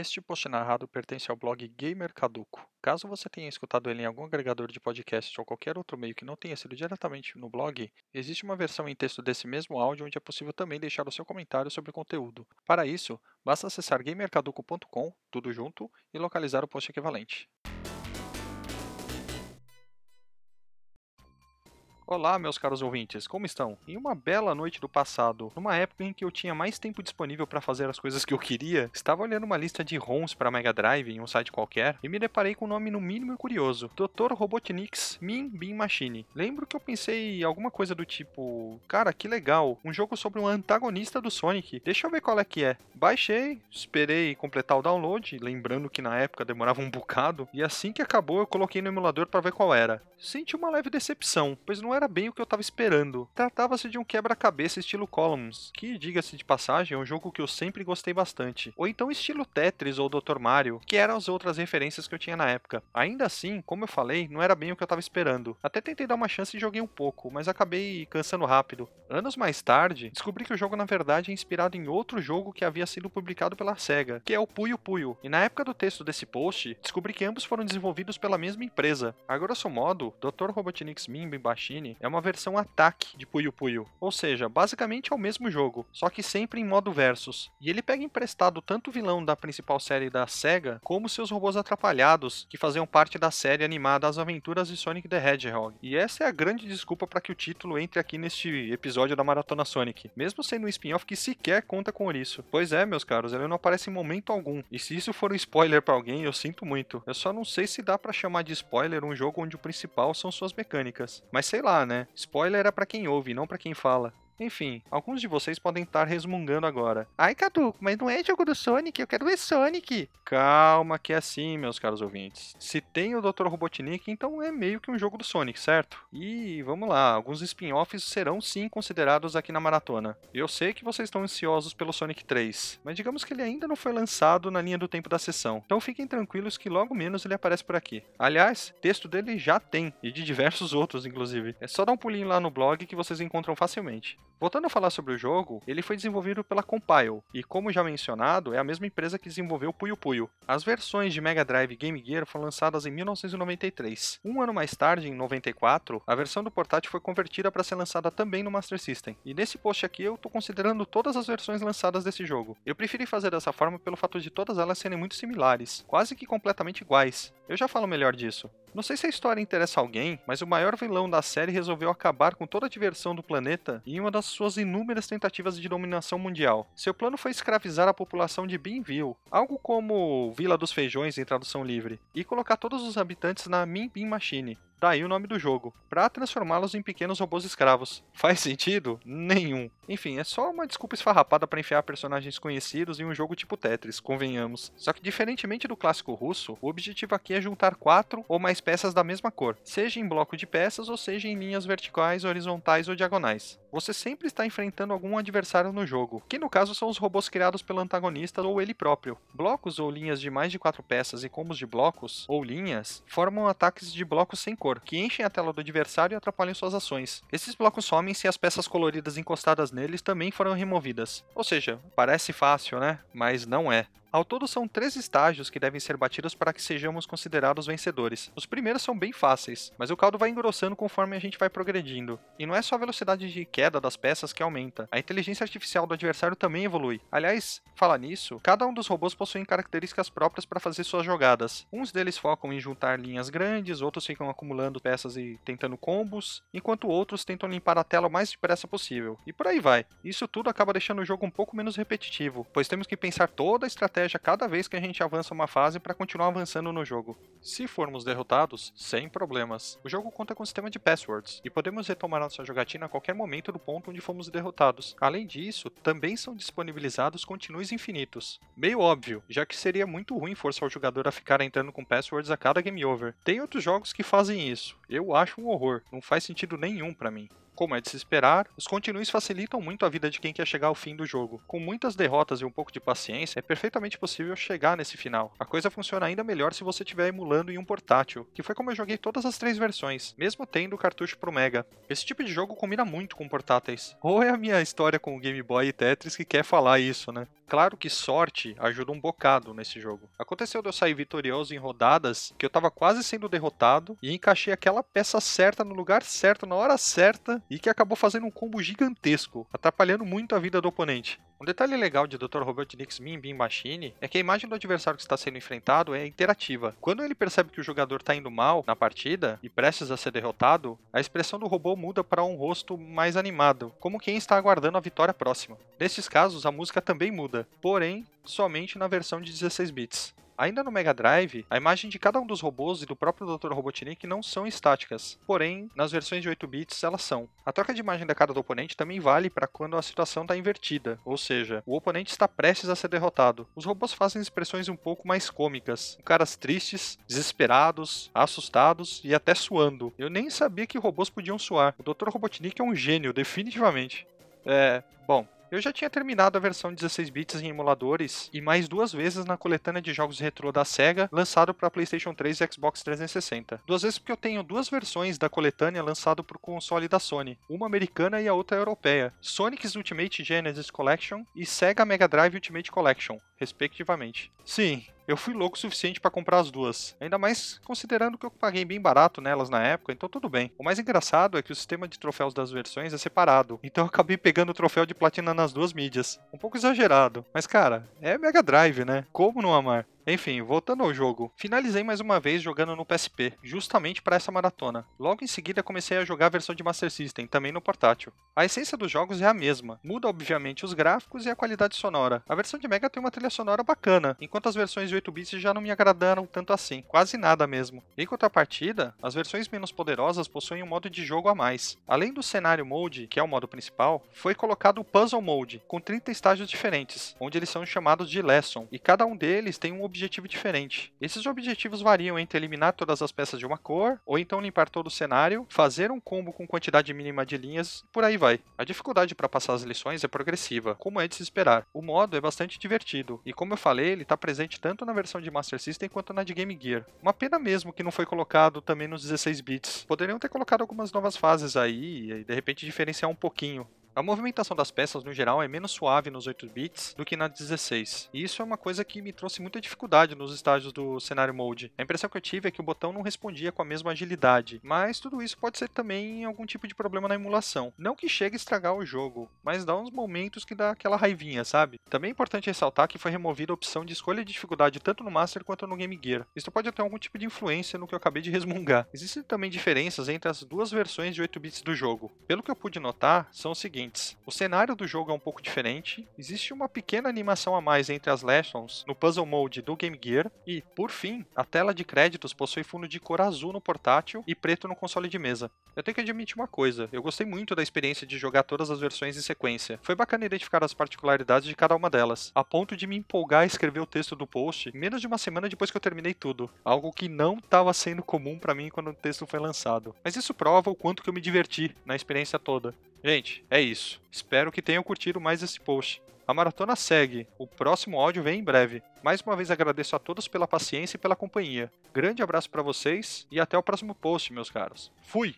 Este post narrado pertence ao blog Gamer Caduco. Caso você tenha escutado ele em algum agregador de podcast ou qualquer outro meio que não tenha sido diretamente no blog, existe uma versão em texto desse mesmo áudio onde é possível também deixar o seu comentário sobre o conteúdo. Para isso, basta acessar gamercaduco.com, tudo junto, e localizar o post equivalente. Olá, meus caros ouvintes, como estão? Em uma bela noite do passado, numa época em que eu tinha mais tempo disponível para fazer as coisas que eu queria, estava olhando uma lista de ROMs para Mega Drive em um site qualquer e me deparei com um nome no mínimo curioso: Dr. Robotnik's Min Bean Machine. Lembro que eu pensei alguma coisa do tipo: cara, que legal, um jogo sobre um antagonista do Sonic, deixa eu ver qual é que é. Baixei, esperei completar o download, lembrando que na época demorava um bocado, e assim que acabou eu coloquei no emulador para ver qual era. Senti uma leve decepção, pois não era bem o que eu estava esperando. Tratava-se de um quebra-cabeça estilo Columns, que, diga-se de passagem, é um jogo que eu sempre gostei bastante. Ou então estilo Tetris ou Dr. Mario, que eram as outras referências que eu tinha na época. Ainda assim, como eu falei, não era bem o que eu estava esperando. Até tentei dar uma chance e joguei um pouco, mas acabei cansando rápido. Anos mais tarde, descobri que o jogo na verdade é inspirado em outro jogo que havia sido publicado pela SEGA, que é o Puyo Puyo. E na época do texto desse post, descobri que ambos foram desenvolvidos pela mesma empresa. A grosso modo, Dr. Robotnik's Mimbi Bashini é uma versão ataque de Puyo Puyo, ou seja, basicamente é o mesmo jogo, só que sempre em modo versus. E ele pega emprestado tanto o vilão da principal série da SEGA, como seus robôs atrapalhados, que faziam parte da série animada As Aventuras de Sonic the Hedgehog. E essa é a grande desculpa para que o título entre aqui neste episódio da Maratona Sonic, mesmo sendo um spin-off que sequer conta com isso. Pois é, meus caros, ele não aparece em momento algum. E se isso for um spoiler para alguém, eu sinto muito. Eu só não sei se dá para chamar de spoiler um jogo onde o principal principal são suas mecânicas. Mas sei lá, né? Spoiler é para quem ouve, não para quem fala. Enfim, alguns de vocês podem estar resmungando agora. Ai, Cadu, mas não é jogo do Sonic, eu quero ver Sonic. Calma que é assim, meus caros ouvintes. Se tem o Dr. Robotnik, então é meio que um jogo do Sonic, certo? E vamos lá, alguns spin-offs serão sim considerados aqui na maratona. Eu sei que vocês estão ansiosos pelo Sonic 3, mas digamos que ele ainda não foi lançado na linha do tempo da sessão. Então fiquem tranquilos que logo menos ele aparece por aqui. Aliás, texto dele já tem, e de diversos outros, inclusive. É só dar um pulinho lá no blog que vocês encontram facilmente. Voltando a falar sobre o jogo, ele foi desenvolvido pela Compile, e como já mencionado, é a mesma empresa que desenvolveu Puyo Puyo. As versões de Mega Drive e Game Gear foram lançadas em 1993. Um ano mais tarde, em 94, a versão do portátil foi convertida para ser lançada também no Master System. E nesse post aqui eu estou considerando todas as versões lançadas desse jogo. Eu preferi fazer dessa forma pelo fato de todas elas serem muito similares, quase que completamente iguais. Eu já falo melhor disso. Não sei se a história interessa alguém, mas o maior vilão da série resolveu acabar com toda a diversão do planeta em uma das suas inúmeras tentativas de dominação mundial. Seu plano foi escravizar a população de Beanville, algo como Vila dos Feijões em tradução livre, e colocar todos os habitantes na Min Bean Machine, daí o nome do jogo, para transformá-los em pequenos robôs escravos. Faz sentido? Nenhum. Enfim, é só uma desculpa esfarrapada para enfiar personagens conhecidos em um jogo tipo Tetris, convenhamos. Só que diferentemente do clássico russo, o objetivo aqui é juntar quatro ou mais peças da mesma cor, seja em bloco de peças ou seja em linhas verticais, horizontais ou diagonais. Você sempre está enfrentando algum adversário no jogo, que no caso são os robôs criados pelo antagonista ou ele próprio. Blocos ou linhas de mais de quatro peças e combos de blocos ou linhas formam ataques de blocos sem cor cor, que enchem a tela do adversário e atrapalham suas ações. Esses blocos somem se as peças coloridas encostadas neles também foram removidas. Ou seja, parece fácil, né? Mas não é. Ao todo, são três estágios que devem ser batidos para que sejamos considerados vencedores. Os primeiros são bem fáceis, mas o caldo vai engrossando conforme a gente vai progredindo. E não é só a velocidade de queda das peças que aumenta, a inteligência artificial do adversário também evolui. Aliás, fala nisso, cada um dos robôs possui características próprias para fazer suas jogadas. Uns deles focam em juntar linhas grandes, outros ficam acumulando peças e tentando combos, enquanto outros tentam limpar a tela o mais depressa possível. E por aí vai. Isso tudo acaba deixando o jogo um pouco menos repetitivo, pois temos que pensar toda a estratégia estratégia cada vez que a gente avança uma fase para continuar avançando no jogo. Se formos derrotados, sem problemas. O jogo conta com um sistema de passwords e podemos retomar nossa jogatina a qualquer momento do ponto onde fomos derrotados. Além disso, também são disponibilizados continues infinitos. Meio óbvio, já que seria muito ruim forçar o jogador a ficar entrando com passwords a cada game over. Tem outros jogos que fazem isso. Eu acho um horror, não faz sentido nenhum para mim. Como é de se esperar, os continues facilitam muito a vida de quem quer chegar ao fim do jogo. Com muitas derrotas e um pouco de paciência, é perfeitamente possível chegar nesse final. A coisa funciona ainda melhor se você estiver emulando em um portátil, que foi como eu joguei todas as três versões, mesmo tendo o cartucho pro Mega. Esse tipo de jogo combina muito com portáteis. Ou é a minha história com o Game Boy e Tetris que quer falar isso, né? Claro que sorte ajuda um bocado nesse jogo. Aconteceu de eu sair vitorioso em rodadas que eu tava quase sendo derrotado e encaixei aquela peça certa no lugar certo, na hora certa, e que acabou fazendo um combo gigantesco, atrapalhando muito a vida do oponente. Um detalhe legal de Dr. Robotnik's Min Bean Machine é que a imagem do adversário que está sendo enfrentado é interativa. Quando ele percebe que o jogador está indo mal na partida e prestes a ser derrotado, a expressão do robô muda para um rosto mais animado, como quem está aguardando a vitória próxima. Nesses casos, a música também muda, porém somente na versão de 16 bits. Ainda no Mega Drive, a imagem de cada um dos robôs e do próprio Dr. Robotnik não são estáticas, porém, nas versões de 8 bits elas são. A troca de imagem da cara do oponente também vale para quando a situação está invertida, ou seja, o oponente está prestes a ser derrotado. Os robôs fazem expressões um pouco mais cômicas, com caras tristes, desesperados, assustados e até suando. Eu nem sabia que robôs podiam suar. O Dr. Robotnik é um gênio, definitivamente. É, bom, eu já tinha terminado a versão 16 bits em emuladores e mais duas vezes na coletânea de jogos retrô da Sega, lançado para PlayStation 3 e Xbox 360. Duas vezes porque eu tenho duas versões da coletânea lançado para o console da Sony, uma americana e a outra europeia, Sonic's Ultimate Genesis Collection e Sega Mega Drive Ultimate Collection, respectivamente. Sim, eu fui louco o suficiente para comprar as duas. Ainda mais considerando que eu paguei bem barato nelas na época, então tudo bem. O mais engraçado é que o sistema de troféus das versões é separado, então eu acabei pegando o troféu de platina nas duas mídias. Um pouco exagerado, mas cara, é Mega Drive, né? Como não amar? Enfim, voltando ao jogo, finalizei mais uma vez jogando no PSP, justamente para essa maratona. Logo em seguida comecei a jogar a versão de Master System, também no portátil. A essência dos jogos é a mesma, muda obviamente os gráficos e a qualidade sonora. A versão de Mega tem uma trilha sonora bacana, enquanto as versões de 8 bits já não me agradaram tanto assim, quase nada mesmo. Em contrapartida, as versões menos poderosas possuem um modo de jogo a mais. Além do cenário mode, que é o modo principal, foi colocado o Puzzle Mode, com 30 estágios diferentes, onde eles são chamados de Lesson, e cada um deles tem um objetivo diferente. Esses objetivos variam entre eliminar todas as peças de uma cor, ou então limpar todo o cenário, fazer um combo com quantidade mínima de linhas, por aí vai. A dificuldade para passar as lições é progressiva, como é de se esperar. O modo é bastante divertido, e como eu falei, ele está presente tanto na versão de Master System quanto na de Game Gear. Uma pena mesmo que não foi colocado também nos 16 bits. Poderiam ter colocado algumas novas fases aí e de repente diferenciar um pouquinho. A movimentação das peças no geral é menos suave nos 8 bits do que na 16. E isso é uma coisa que me trouxe muita dificuldade nos estágios do cenário mode. A impressão que eu tive é que o botão não respondia com a mesma agilidade, mas tudo isso pode ser também algum tipo de problema na emulação. Não que chegue a estragar o jogo, mas dá uns momentos que dá aquela raivinha, sabe? Também é importante ressaltar que foi removida a opção de escolha de dificuldade tanto no Master quanto no Game Gear. Isso pode ter algum tipo de influência no que eu acabei de resmungar. Existem também diferenças entre as duas versões de 8 bits do jogo. Pelo que eu pude notar, são os seguintes seguintes: o cenário do jogo é um pouco diferente, existe uma pequena animação a mais entre as lessons no Puzzle Mode do Game Gear, e, por fim, a tela de créditos possui fundo de cor azul no portátil e preto no console de mesa. Eu tenho que admitir uma coisa: eu gostei muito da experiência de jogar todas as versões em sequência. Foi bacana identificar as particularidades de cada uma delas, a ponto de me empolgar a escrever o texto do post menos de uma semana depois que eu terminei tudo, algo que não estava sendo comum para mim quando o texto foi lançado. Mas isso prova o quanto que eu me diverti na experiência toda. Gente, é isso. Espero que tenham curtido mais esse post. A maratona segue. O próximo áudio vem em breve. Mais uma vez agradeço a todos pela paciência e pela companhia. Grande abraço para vocês e até o próximo post, meus caros. Fui!